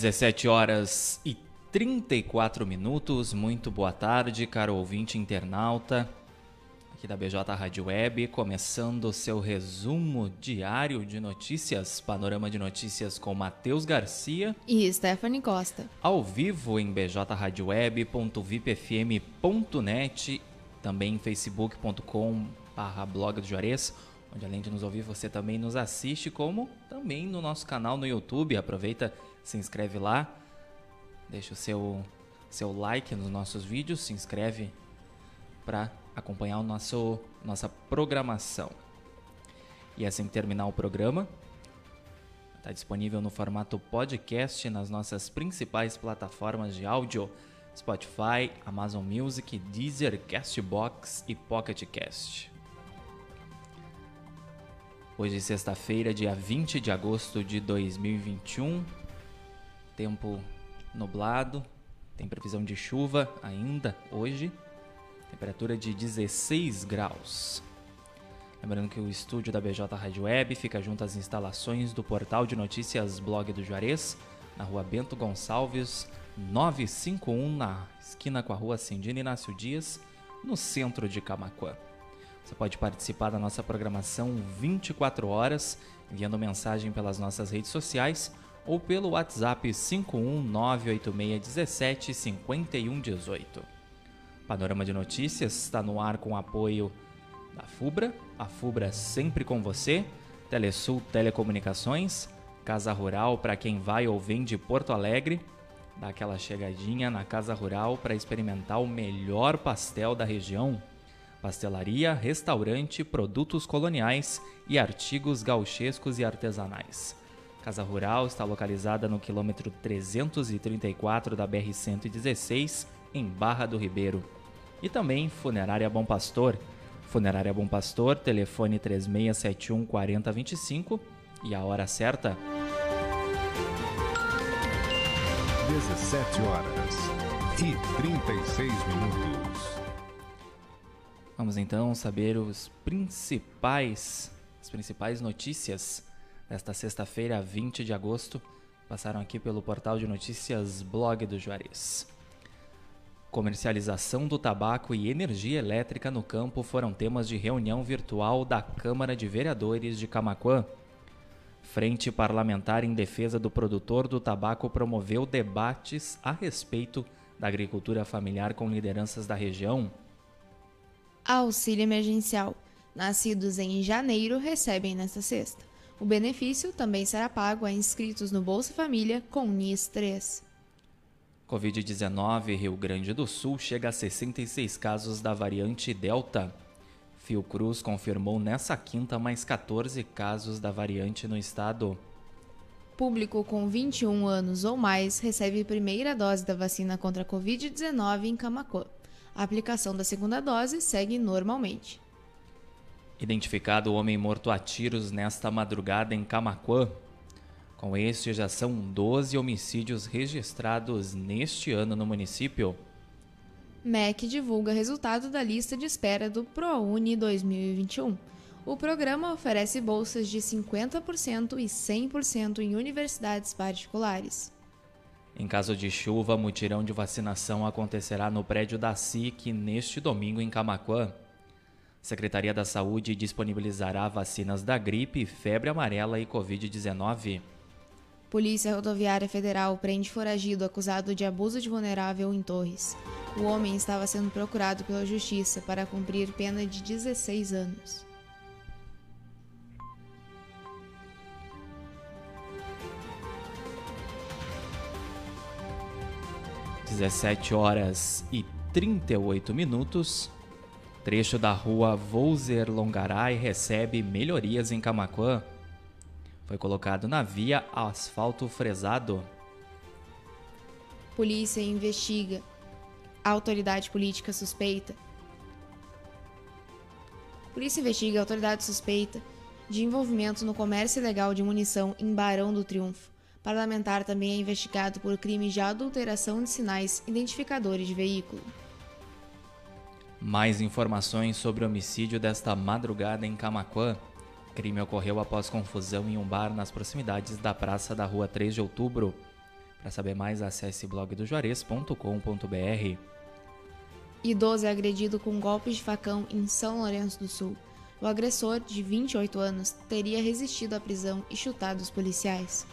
17 horas e 34 minutos. Muito boa tarde, caro ouvinte internauta aqui da BJ Rádio Web, começando o seu resumo diário de notícias, panorama de notícias com Matheus Garcia e Stephanie Costa. Ao vivo em bjradioweb.vipfm.net, também em facebook.com/blog do Juarez, onde além de nos ouvir, você também nos assiste, como também no nosso canal no YouTube. Aproveita, se inscreve lá, deixa o seu seu like nos nossos vídeos, se inscreve para acompanhar o nosso nossa programação. E assim terminar o programa, está disponível no formato podcast nas nossas principais plataformas de áudio: Spotify, Amazon Music, Deezer, Castbox e Pocket Cast. Hoje, sexta-feira, dia 20 de agosto de 2021, tempo nublado, tem previsão de chuva ainda hoje temperatura de 16 graus. Lembrando que o estúdio da BJ Rádio Web fica junto às instalações do portal de notícias Blog do Juarez, na rua Bento Gonçalves, 951, na esquina com a rua Cindina Inácio Dias, no centro de Camacuã. Você pode participar da nossa programação 24 horas, enviando mensagem pelas nossas redes sociais ou pelo WhatsApp 51986175118. Panorama de Notícias está no ar com apoio da FUBRA, a FUBRA sempre com você, Telesul Telecomunicações, Casa Rural para quem vai ou vem de Porto Alegre, dá aquela chegadinha na Casa Rural para experimentar o melhor pastel da região. Pastelaria, restaurante, produtos coloniais e artigos gauchescos e artesanais. Casa Rural está localizada no quilômetro 334 da BR-116, em Barra do Ribeiro e também Funerária Bom Pastor. Funerária Bom Pastor, telefone 3671 4025 e a hora certa. 17 horas e 36 minutos. Vamos então saber os principais, as principais notícias desta sexta-feira, 20 de agosto, passaram aqui pelo portal de notícias Blog do Juarez. Comercialização do tabaco e energia elétrica no campo foram temas de reunião virtual da Câmara de Vereadores de Camaquã. Frente Parlamentar em Defesa do Produtor do Tabaco promoveu debates a respeito da agricultura familiar com lideranças da região. Auxílio emergencial. Nascidos em janeiro recebem nesta sexta. O benefício também será pago a inscritos no Bolsa Família com NIS 3. Covid-19, Rio Grande do Sul chega a 66 casos da variante Delta. Fiocruz confirmou nessa quinta mais 14 casos da variante no estado. Público com 21 anos ou mais recebe primeira dose da vacina contra a Covid-19 em Camacuã. A aplicação da segunda dose segue normalmente. Identificado o homem morto a tiros nesta madrugada em Camacuã. Com este, já são 12 homicídios registrados neste ano no município. MEC divulga resultado da lista de espera do ProUni 2021. O programa oferece bolsas de 50% e 100% em universidades particulares. Em caso de chuva, mutirão de vacinação acontecerá no prédio da SIC neste domingo em Camaquã. Secretaria da Saúde disponibilizará vacinas da gripe, febre amarela e Covid-19. Polícia Rodoviária Federal prende foragido acusado de abuso de vulnerável em Torres. O homem estava sendo procurado pela Justiça para cumprir pena de 16 anos. Dezessete horas e 38 minutos. Trecho da rua Volzer Longaray recebe melhorias em Camaquã. Foi colocado na via asfalto fresado. Polícia investiga. A autoridade política suspeita. Polícia investiga a autoridade suspeita de envolvimento no comércio ilegal de munição em Barão do Triunfo. Parlamentar também é investigado por crime de adulteração de sinais identificadores de veículo. Mais informações sobre o homicídio desta madrugada em Camaquã crime ocorreu após confusão em um bar nas proximidades da praça da rua 3 de outubro. Para saber mais, acesse blogdojuarez.com.br. Idoso é agredido com golpes de facão em São Lourenço do Sul. O agressor, de 28 anos, teria resistido à prisão e chutado os policiais.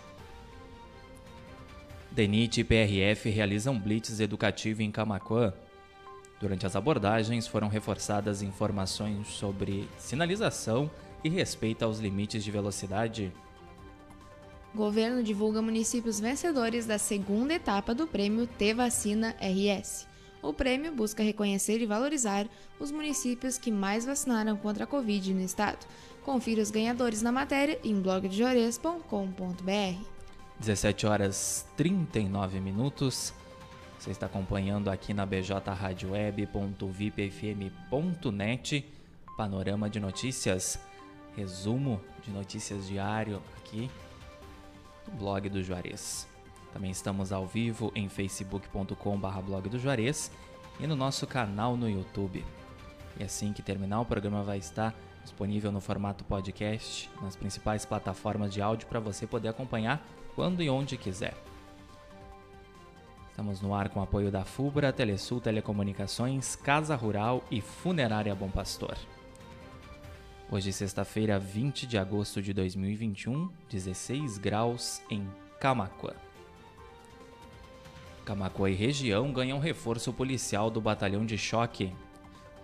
DENIT e PRF realizam blitz educativo em Camacuã. Durante as abordagens foram reforçadas informações sobre sinalização e respeito aos limites de velocidade. Governo divulga municípios vencedores da segunda etapa do prêmio T Vacina RS. O prêmio busca reconhecer e valorizar os municípios que mais vacinaram contra a Covid no estado. Confira os ganhadores na matéria em blogdejores.com.br. 17 horas 39 minutos. Você está acompanhando aqui na bjradioweb.vipfm.net Panorama de Notícias, resumo de notícias diário aqui blog do Juarez. Também estamos ao vivo em facebook.com.br blog do Juarez e no nosso canal no YouTube. E assim que terminar, o programa vai estar disponível no formato podcast nas principais plataformas de áudio para você poder acompanhar quando e onde quiser. Estamos no ar com apoio da FUBRA, Telesul Telecomunicações, Casa Rural e Funerária Bom Pastor. Hoje, sexta-feira, 20 de agosto de 2021, 16 graus em Camacuã. Camacuã e região ganham reforço policial do Batalhão de Choque.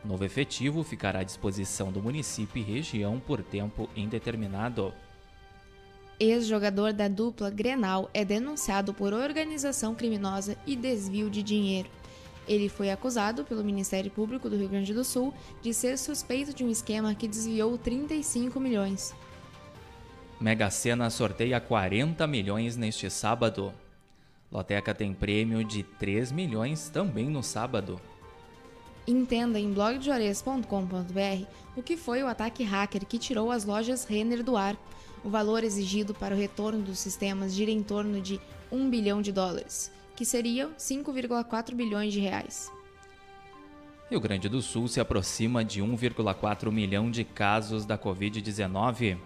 Novo efetivo ficará à disposição do município e região por tempo indeterminado. Ex-jogador da dupla Grenal é denunciado por organização criminosa e desvio de dinheiro. Ele foi acusado pelo Ministério Público do Rio Grande do Sul de ser suspeito de um esquema que desviou 35 milhões. Mega Sena sorteia 40 milhões neste sábado. Loteca tem prêmio de 3 milhões também no sábado. Entenda em blogdejuarez.com.br o que foi o ataque hacker que tirou as lojas Renner do ar. O valor exigido para o retorno dos sistemas gira em torno de 1 bilhão de dólares, que seriam 5,4 bilhões de reais. Rio Grande do Sul se aproxima de 1,4 milhão de casos da Covid-19.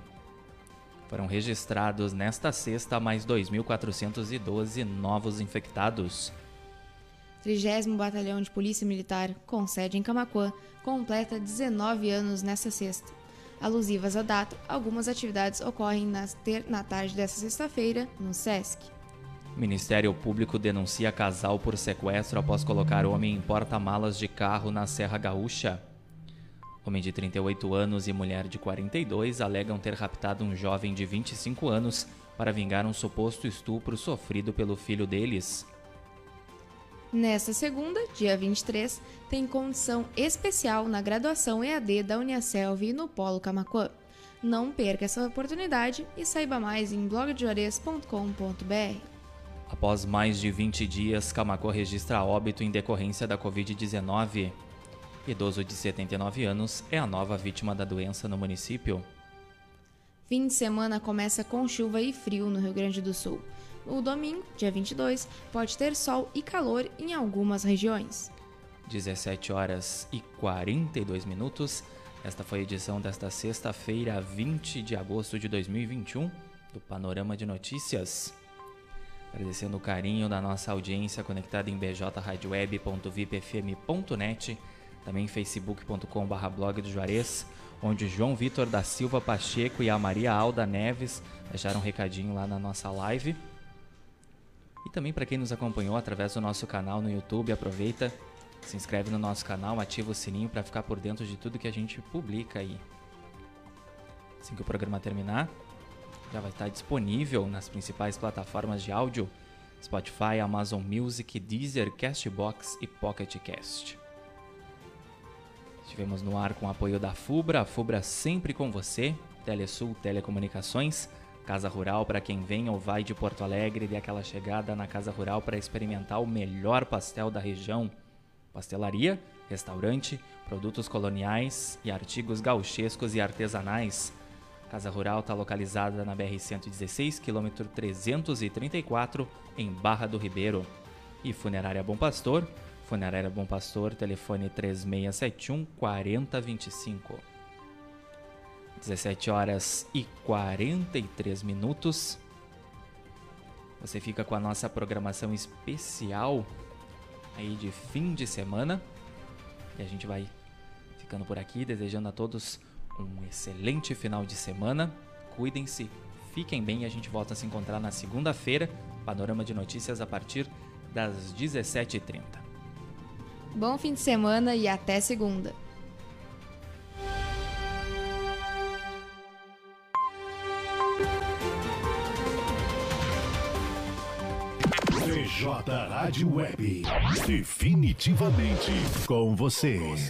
Foram registrados nesta sexta mais 2.412 novos infectados. 30 Batalhão de Polícia Militar, com sede em Camacuã, completa 19 anos nesta sexta. Alusivas à data, algumas atividades ocorrem ter, na tarde desta sexta-feira no SESC. Ministério Público denuncia casal por sequestro após colocar homem em porta-malas de carro na Serra Gaúcha. Homem de 38 anos e mulher de 42 alegam ter raptado um jovem de 25 anos para vingar um suposto estupro sofrido pelo filho deles. Nesta segunda, dia 23, tem condição especial na graduação EAD da Uniaselv e no Polo Camacuã. Não perca essa oportunidade e saiba mais em blogdejuarez.com.br. Após mais de 20 dias, Camacuã registra óbito em decorrência da Covid-19. Idoso de 79 anos é a nova vítima da doença no município. Fim de semana começa com chuva e frio no Rio Grande do Sul. O domingo, dia 22, pode ter sol e calor em algumas regiões. 17 horas e 42 minutos. Esta foi a edição desta sexta-feira, 20 de agosto de 2021, do Panorama de Notícias. Agradecendo o carinho da nossa audiência conectada em bjradioweb.vipfm.net, também facebook.com.br blog do Juarez, onde João Vitor da Silva Pacheco e a Maria Alda Neves deixaram um recadinho lá na nossa live. Também para quem nos acompanhou através do nosso canal no YouTube, aproveita, se inscreve no nosso canal, ativa o sininho para ficar por dentro de tudo que a gente publica aí. Assim que o programa terminar, já vai estar disponível nas principais plataformas de áudio: Spotify, Amazon Music, Deezer, Castbox e Pocket Cast. Estivemos no ar com o apoio da FUBRA, a FUBRA sempre com você, Telesul Telecomunicações, Casa Rural para quem vem ou vai de Porto Alegre e aquela chegada na Casa Rural para experimentar o melhor pastel da região. Pastelaria, restaurante, produtos coloniais e artigos gauchescos e artesanais. Casa Rural está localizada na BR-116, quilômetro 334, em Barra do Ribeiro. E Funerária Bom Pastor, Funerária Bom Pastor, telefone 3671 4025. 17 horas e 43 minutos. Você fica com a nossa programação especial aí de fim de semana. E a gente vai ficando por aqui, desejando a todos um excelente final de semana. Cuidem-se, fiquem bem e a gente volta a se encontrar na segunda-feira. Panorama de notícias a partir das 17h30. Bom fim de semana e até segunda. Rádio Web. Definitivamente com você.